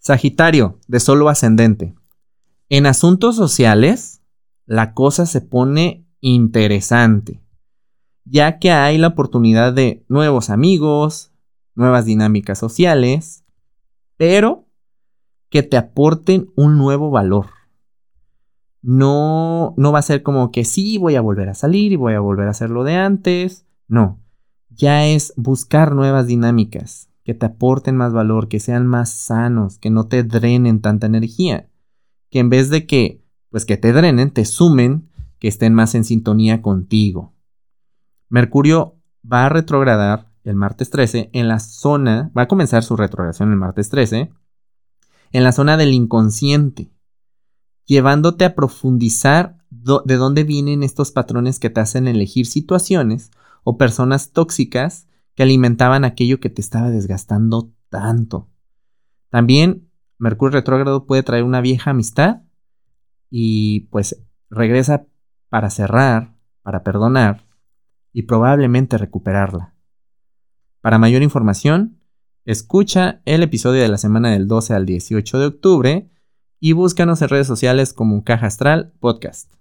Sagitario, de solo ascendente. En asuntos sociales, la cosa se pone interesante, ya que hay la oportunidad de nuevos amigos, nuevas dinámicas sociales, pero que te aporten un nuevo valor. No, no va a ser como que sí, voy a volver a salir y voy a volver a hacer lo de antes. No, ya es buscar nuevas dinámicas que te aporten más valor, que sean más sanos, que no te drenen tanta energía. Que en vez de que, pues que te drenen, te sumen, que estén más en sintonía contigo. Mercurio va a retrogradar el martes 13 en la zona, va a comenzar su retrogradación el martes 13, en la zona del inconsciente, llevándote a profundizar de dónde vienen estos patrones que te hacen elegir situaciones o personas tóxicas que alimentaban aquello que te estaba desgastando tanto. También Mercurio retrógrado puede traer una vieja amistad y pues regresa para cerrar, para perdonar y probablemente recuperarla. Para mayor información, escucha el episodio de la semana del 12 al 18 de octubre y búscanos en redes sociales como Caja Astral Podcast.